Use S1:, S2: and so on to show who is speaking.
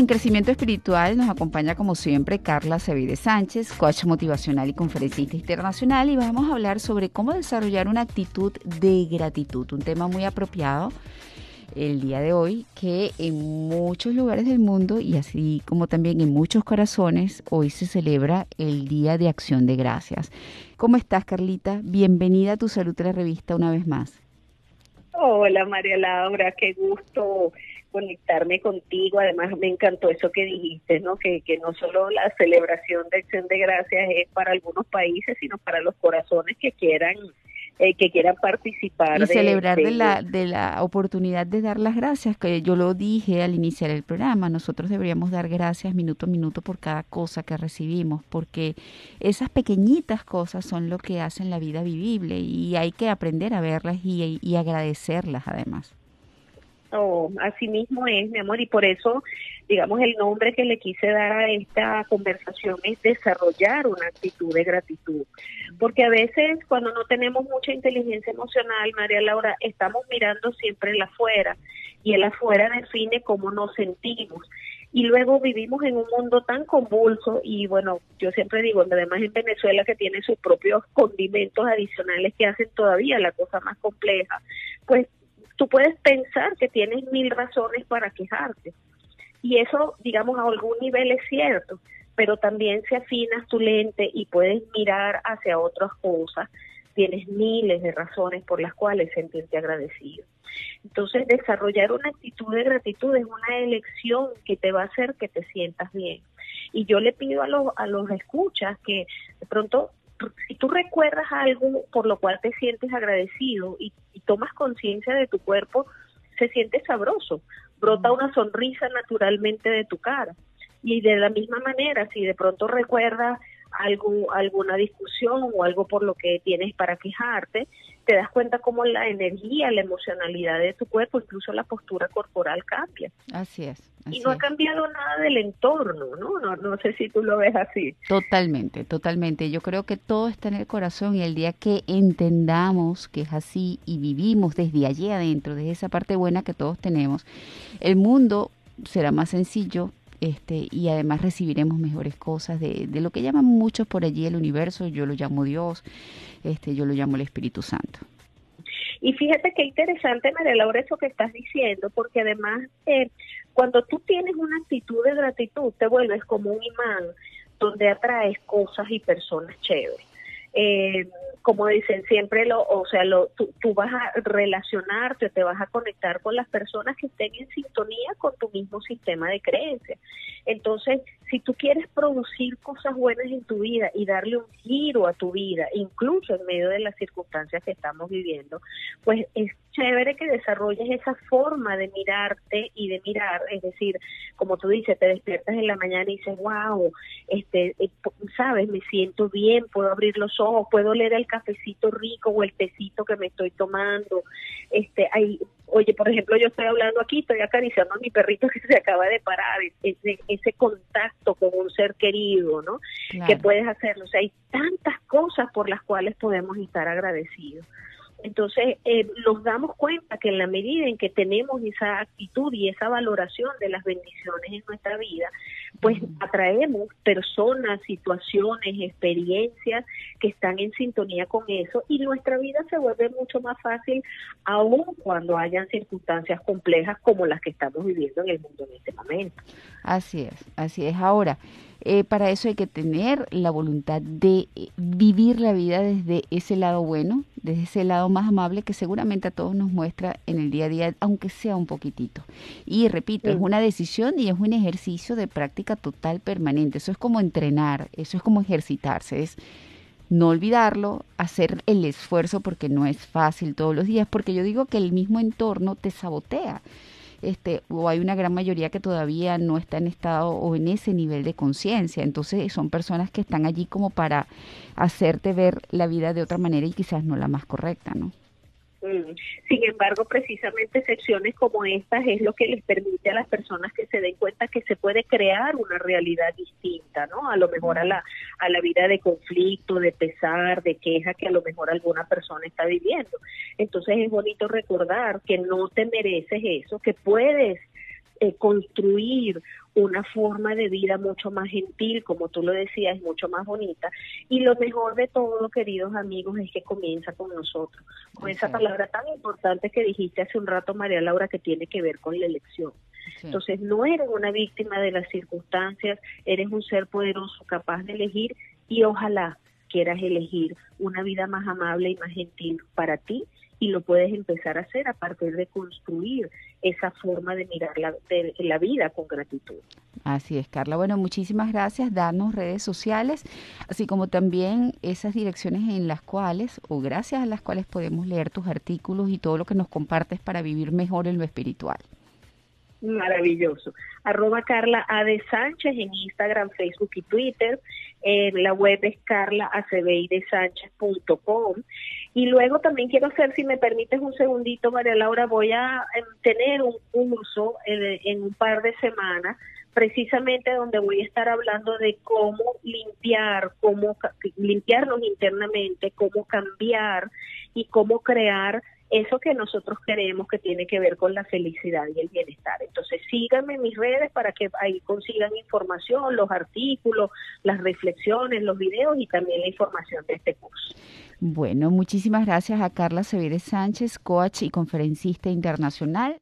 S1: en Crecimiento Espiritual nos acompaña como siempre Carla Sevide Sánchez, coach motivacional y conferencista internacional y vamos a hablar sobre cómo desarrollar una actitud de gratitud, un tema muy apropiado el día de hoy que en muchos lugares del mundo y así como también en muchos corazones hoy se celebra el Día de Acción de Gracias. ¿Cómo estás Carlita? Bienvenida a tu Salud de la Revista una vez más.
S2: Hola María Laura, qué gusto conectarme contigo. Además, me encantó eso que dijiste, ¿no? Que, que no solo la celebración de Acción de Gracias es para algunos países, sino para los corazones que quieran eh, que quieran participar.
S1: Y celebrar de, la, de la oportunidad de dar las gracias, que yo lo dije al iniciar el programa, nosotros deberíamos dar gracias minuto a minuto por cada cosa que recibimos, porque esas pequeñitas cosas son lo que hacen la vida vivible y hay que aprender a verlas y, y agradecerlas además.
S2: Oh, así mismo es, mi amor, y por eso, digamos, el nombre que le quise dar a esta conversación es desarrollar una actitud de gratitud. Porque a veces cuando no tenemos mucha inteligencia emocional, María Laura, estamos mirando siempre el afuera y el afuera define cómo nos sentimos. Y luego vivimos en un mundo tan convulso y bueno, yo siempre digo, además en Venezuela que tiene sus propios condimentos adicionales que hacen todavía la cosa más compleja, pues tú puedes pensar que tienes mil razones para quejarte. Y eso, digamos, a algún nivel es cierto, pero también si afinas tu lente y puedes mirar hacia otras cosas, tienes miles de razones por las cuales sentirte agradecido. Entonces, desarrollar una actitud de gratitud es una elección que te va a hacer que te sientas bien. Y yo le pido a los, a los escuchas que de pronto si tú recuerdas algo por lo cual te sientes agradecido y, tomas conciencia de tu cuerpo, se siente sabroso, brota una sonrisa naturalmente de tu cara. Y de la misma manera, si de pronto recuerdas algo, alguna discusión o algo por lo que tienes para quejarte, te das cuenta cómo la energía, la emocionalidad de tu cuerpo, incluso la postura corporal cambia.
S1: Así es.
S2: y no ha cambiado nada del entorno, ¿no? ¿no? No sé si tú lo ves así.
S1: Totalmente, totalmente. Yo creo que todo está en el corazón y el día que entendamos que es así y vivimos desde allí adentro, desde esa parte buena que todos tenemos, el mundo será más sencillo, este, y además recibiremos mejores cosas de, de, lo que llaman muchos por allí el universo, yo lo llamo Dios, este, yo lo llamo el Espíritu Santo.
S2: Y fíjate qué interesante, María Laura, eso que estás diciendo, porque además eh, cuando tú tienes una actitud de gratitud, te vuelves como un imán donde atraes cosas y personas chéveres. Eh, como dicen siempre, lo, o sea, lo, tú, vas a relacionarte, te vas a conectar con las personas que estén en sintonía con tu mismo sistema de creencias. Entonces, si tú quieres producir cosas buenas en tu vida y darle un giro a tu vida, incluso en medio de las circunstancias que estamos viviendo, pues es chévere que desarrolles esa forma de mirarte y de mirar, es decir, como tú dices, te despiertas en la mañana y dices, wow, este, eh, sabes, me siento bien, puedo abrir los ojos, puedo leer el cafecito rico o el tecito que me estoy tomando, este, hay, oye, por ejemplo, yo estoy hablando aquí, estoy acariciando a mi perrito que se acaba de parar, ese, ese contacto con un ser querido, ¿no? Que puedes hacerlo, o sea, hay tantas cosas por las cuales podemos estar agradecidos. Entonces, eh, nos damos cuenta que en la medida en que tenemos esa actitud y esa valoración de las bendiciones en nuestra vida, pues atraemos personas, situaciones, experiencias que están en sintonía con eso y nuestra vida se vuelve mucho más fácil aun cuando hayan circunstancias complejas como las que estamos viviendo en el mundo en este momento.
S1: Así es, así es. Ahora, eh, para eso hay que tener la voluntad de eh, vivir la vida desde ese lado bueno, desde ese lado más amable que seguramente a todos nos muestra en el día a día, aunque sea un poquitito. Y repito, es una decisión y es un ejercicio de práctica total permanente. Eso es como entrenar, eso es como ejercitarse, es no olvidarlo, hacer el esfuerzo porque no es fácil todos los días, porque yo digo que el mismo entorno te sabotea este, o hay una gran mayoría que todavía no está en estado o en ese nivel de conciencia. Entonces son personas que están allí como para hacerte ver la vida de otra manera y quizás no la más correcta, ¿no?
S2: Mm. Sin embargo, precisamente secciones como estas es lo que les permite a las personas que se den cuenta que se puede crear una realidad distinta, ¿no? A lo mejor a la, a la vida de conflicto, de pesar, de queja que a lo mejor alguna persona está viviendo. Entonces es bonito recordar que no te mereces eso, que puedes eh, construir una forma de vida mucho más gentil, como tú lo decías, mucho más bonita. Y lo mejor de todo, queridos amigos, es que comienza con nosotros, con esa palabra tan importante que dijiste hace un rato, María Laura, que tiene que ver con la elección. Entonces, no eres una víctima de las circunstancias, eres un ser poderoso, capaz de elegir y ojalá quieras elegir una vida más amable y más gentil para ti y lo puedes empezar a hacer a partir de construir esa forma de mirar la, de, la vida con gratitud.
S1: Así es, Carla. Bueno, muchísimas gracias. Darnos redes sociales, así como también esas direcciones en las cuales, o gracias a las cuales podemos leer tus artículos y todo lo que nos compartes para vivir mejor en lo espiritual.
S2: Maravilloso. Arroba Carla A. de Sánchez en Instagram, Facebook y Twitter. la web es carlaacbeidesánchez.com. Y luego también quiero hacer, si me permites un segundito, María Laura, voy a em, tener un curso en, en un par de semanas precisamente donde voy a estar hablando de cómo limpiar, cómo limpiarnos internamente, cómo cambiar y cómo crear eso que nosotros queremos que tiene que ver con la felicidad y el bienestar. Entonces síganme en mis redes para que ahí consigan información, los artículos, las reflexiones, los videos y también la información de este curso.
S1: Bueno, muchísimas gracias a Carla Severes Sánchez, coach y conferencista internacional.